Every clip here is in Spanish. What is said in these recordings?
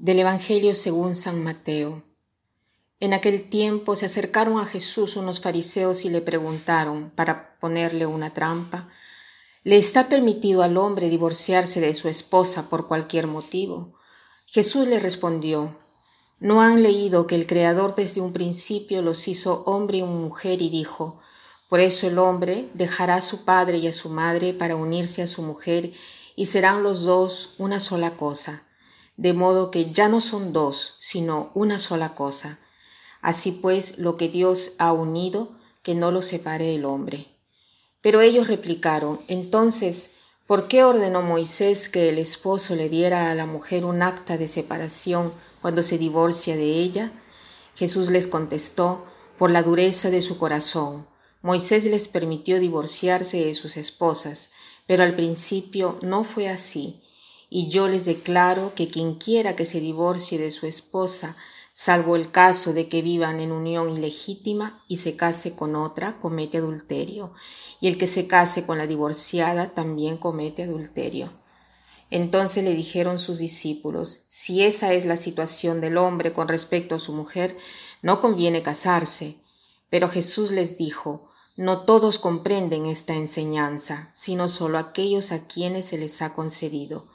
Del Evangelio según San Mateo. En aquel tiempo se acercaron a Jesús unos fariseos y le preguntaron, para ponerle una trampa, ¿le está permitido al hombre divorciarse de su esposa por cualquier motivo? Jesús le respondió, ¿no han leído que el Creador desde un principio los hizo hombre y mujer y dijo, por eso el hombre dejará a su padre y a su madre para unirse a su mujer y serán los dos una sola cosa? De modo que ya no son dos, sino una sola cosa. Así pues, lo que Dios ha unido, que no lo separe el hombre. Pero ellos replicaron, entonces, ¿por qué ordenó Moisés que el esposo le diera a la mujer un acta de separación cuando se divorcia de ella? Jesús les contestó, por la dureza de su corazón. Moisés les permitió divorciarse de sus esposas, pero al principio no fue así y yo les declaro que quien quiera que se divorcie de su esposa, salvo el caso de que vivan en unión ilegítima y se case con otra, comete adulterio, y el que se case con la divorciada también comete adulterio. Entonces le dijeron sus discípulos, si esa es la situación del hombre con respecto a su mujer, no conviene casarse. Pero Jesús les dijo, no todos comprenden esta enseñanza, sino solo aquellos a quienes se les ha concedido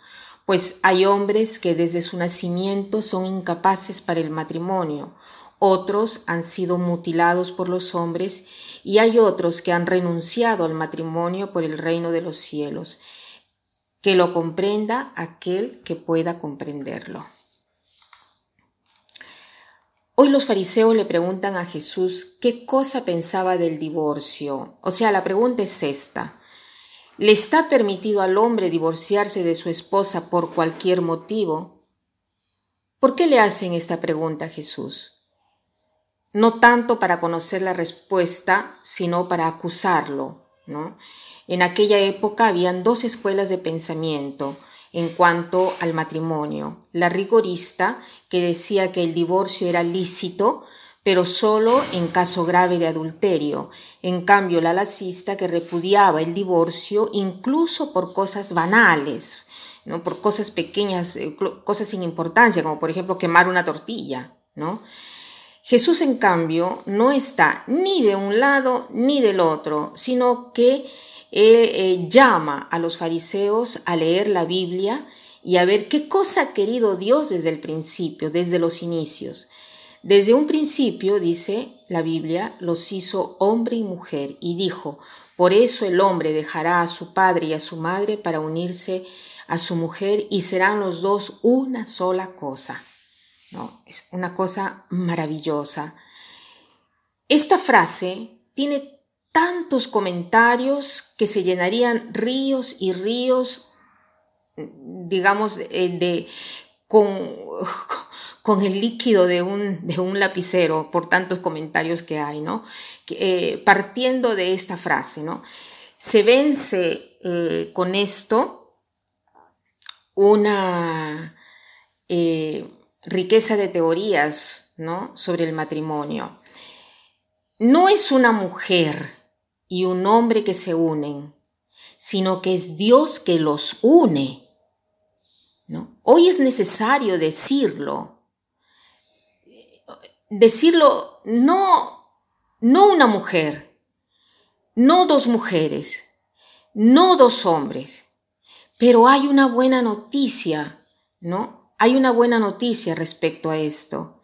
pues hay hombres que desde su nacimiento son incapaces para el matrimonio, otros han sido mutilados por los hombres y hay otros que han renunciado al matrimonio por el reino de los cielos. Que lo comprenda aquel que pueda comprenderlo. Hoy los fariseos le preguntan a Jesús qué cosa pensaba del divorcio. O sea, la pregunta es esta. ¿Le está permitido al hombre divorciarse de su esposa por cualquier motivo? ¿Por qué le hacen esta pregunta a Jesús? No tanto para conocer la respuesta, sino para acusarlo. ¿no? En aquella época habían dos escuelas de pensamiento en cuanto al matrimonio. La rigorista, que decía que el divorcio era lícito, pero solo en caso grave de adulterio. En cambio, la lacista que repudiaba el divorcio incluso por cosas banales, ¿no? por cosas pequeñas, eh, cosas sin importancia, como por ejemplo quemar una tortilla. ¿no? Jesús, en cambio, no está ni de un lado ni del otro, sino que eh, eh, llama a los fariseos a leer la Biblia y a ver qué cosa ha querido Dios desde el principio, desde los inicios. Desde un principio, dice la Biblia, los hizo hombre y mujer y dijo, por eso el hombre dejará a su padre y a su madre para unirse a su mujer y serán los dos una sola cosa. ¿No? Es una cosa maravillosa. Esta frase tiene tantos comentarios que se llenarían ríos y ríos, digamos, de, con, con el líquido de un, de un lapicero por tantos comentarios que hay, ¿no? Eh, partiendo de esta frase, ¿no? Se vence eh, con esto una eh, riqueza de teorías, ¿no? Sobre el matrimonio. No es una mujer y un hombre que se unen, sino que es Dios que los une. ¿no? Hoy es necesario decirlo, decirlo, no, no una mujer, no dos mujeres, no dos hombres, pero hay una buena noticia, ¿no? Hay una buena noticia respecto a esto.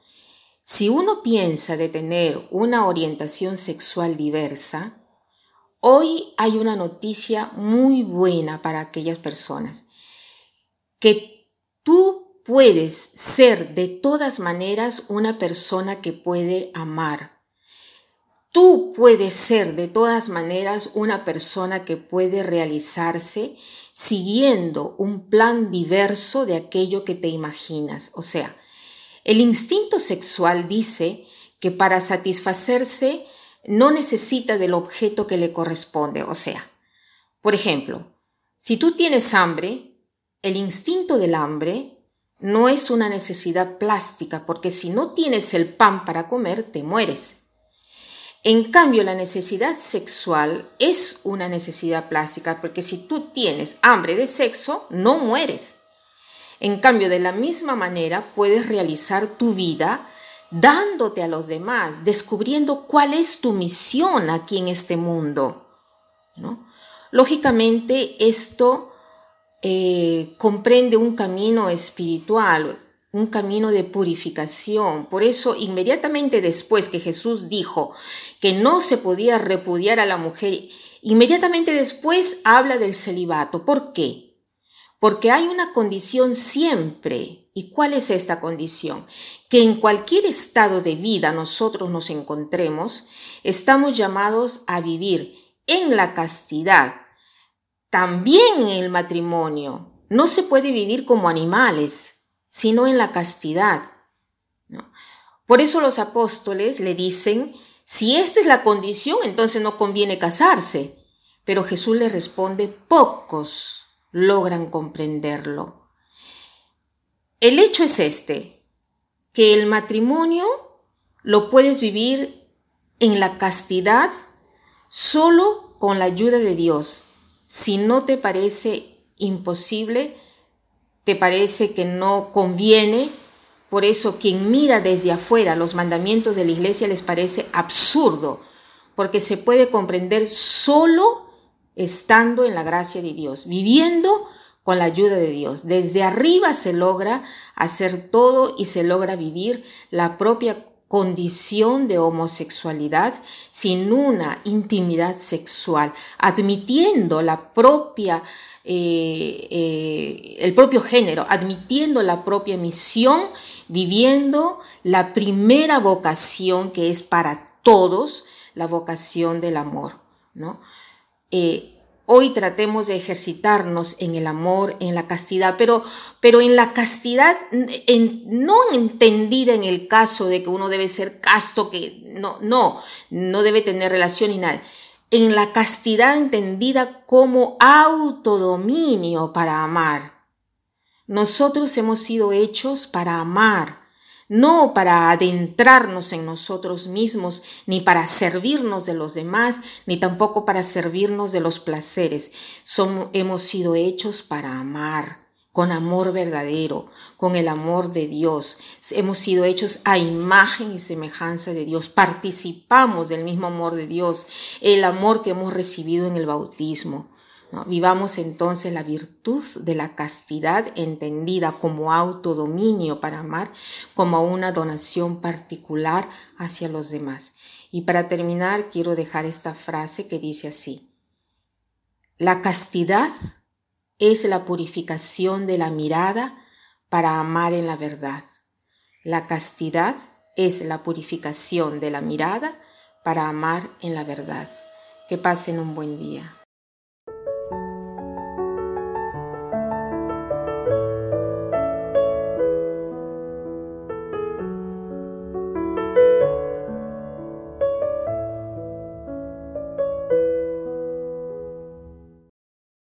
Si uno piensa de tener una orientación sexual diversa, hoy hay una noticia muy buena para aquellas personas. Que tú puedes ser de todas maneras una persona que puede amar. Tú puedes ser de todas maneras una persona que puede realizarse siguiendo un plan diverso de aquello que te imaginas. O sea, el instinto sexual dice que para satisfacerse no necesita del objeto que le corresponde. O sea, por ejemplo, si tú tienes hambre, el instinto del hambre no es una necesidad plástica, porque si no tienes el pan para comer, te mueres. En cambio, la necesidad sexual es una necesidad plástica, porque si tú tienes hambre de sexo, no mueres. En cambio, de la misma manera puedes realizar tu vida dándote a los demás, descubriendo cuál es tu misión aquí en este mundo. ¿no? Lógicamente, esto eh, comprende un camino espiritual, un camino de purificación. Por eso, inmediatamente después que Jesús dijo que no se podía repudiar a la mujer, inmediatamente después habla del celibato. ¿Por qué? Porque hay una condición siempre. ¿Y cuál es esta condición? Que en cualquier estado de vida nosotros nos encontremos, estamos llamados a vivir en la castidad, también en el matrimonio. No se puede vivir como animales sino en la castidad. Por eso los apóstoles le dicen, si esta es la condición, entonces no conviene casarse. Pero Jesús le responde, pocos logran comprenderlo. El hecho es este, que el matrimonio lo puedes vivir en la castidad solo con la ayuda de Dios. Si no te parece imposible, te parece que no conviene, por eso quien mira desde afuera los mandamientos de la iglesia les parece absurdo, porque se puede comprender solo estando en la gracia de Dios, viviendo con la ayuda de Dios. Desde arriba se logra hacer todo y se logra vivir la propia condición de homosexualidad sin una intimidad sexual, admitiendo la propia eh, eh, el propio género, admitiendo la propia misión, viviendo la primera vocación que es para todos, la vocación del amor. ¿no? Eh, hoy tratemos de ejercitarnos en el amor, en la castidad, pero, pero en la castidad no entendida en el caso de que uno debe ser casto, que no, no, no debe tener relación ni nada en la castidad entendida como autodominio para amar. Nosotros hemos sido hechos para amar, no para adentrarnos en nosotros mismos, ni para servirnos de los demás, ni tampoco para servirnos de los placeres. Somos, hemos sido hechos para amar con amor verdadero, con el amor de Dios. Hemos sido hechos a imagen y semejanza de Dios. Participamos del mismo amor de Dios, el amor que hemos recibido en el bautismo. Vivamos entonces la virtud de la castidad entendida como autodominio para amar, como una donación particular hacia los demás. Y para terminar, quiero dejar esta frase que dice así. La castidad es la purificación de la mirada para amar en la verdad. La castidad es la purificación de la mirada para amar en la verdad. Que pasen un buen día.